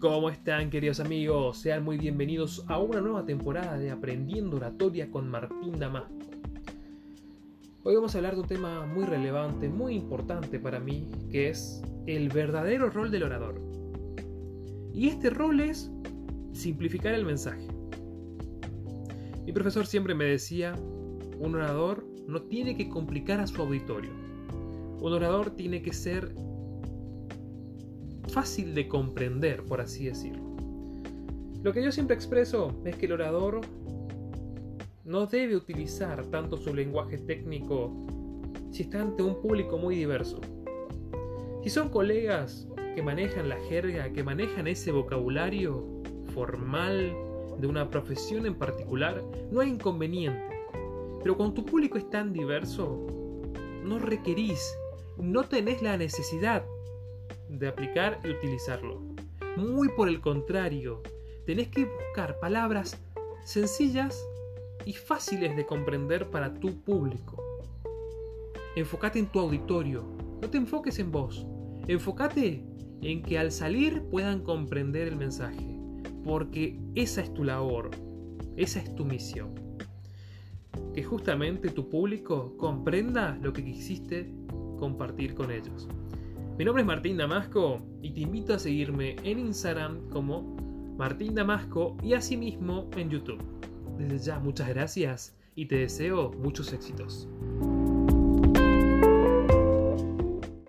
¿Cómo están queridos amigos? Sean muy bienvenidos a una nueva temporada de Aprendiendo Oratoria con Martín Damasco. Hoy vamos a hablar de un tema muy relevante, muy importante para mí, que es el verdadero rol del orador. Y este rol es simplificar el mensaje. Mi profesor siempre me decía, un orador no tiene que complicar a su auditorio. Un orador tiene que ser fácil de comprender, por así decirlo. Lo que yo siempre expreso es que el orador no debe utilizar tanto su lenguaje técnico si está ante un público muy diverso. Si son colegas que manejan la jerga, que manejan ese vocabulario formal de una profesión en particular, no hay inconveniente. Pero cuando tu público es tan diverso, no requerís, no tenés la necesidad de aplicar y utilizarlo. Muy por el contrario, tenés que buscar palabras sencillas y fáciles de comprender para tu público. Enfócate en tu auditorio, no te enfoques en vos. Enfócate en que al salir puedan comprender el mensaje, porque esa es tu labor, esa es tu misión. Que justamente tu público comprenda lo que quisiste compartir con ellos. Mi nombre es Martín Damasco y te invito a seguirme en Instagram como Martín Damasco y asimismo en YouTube. Desde ya muchas gracias y te deseo muchos éxitos.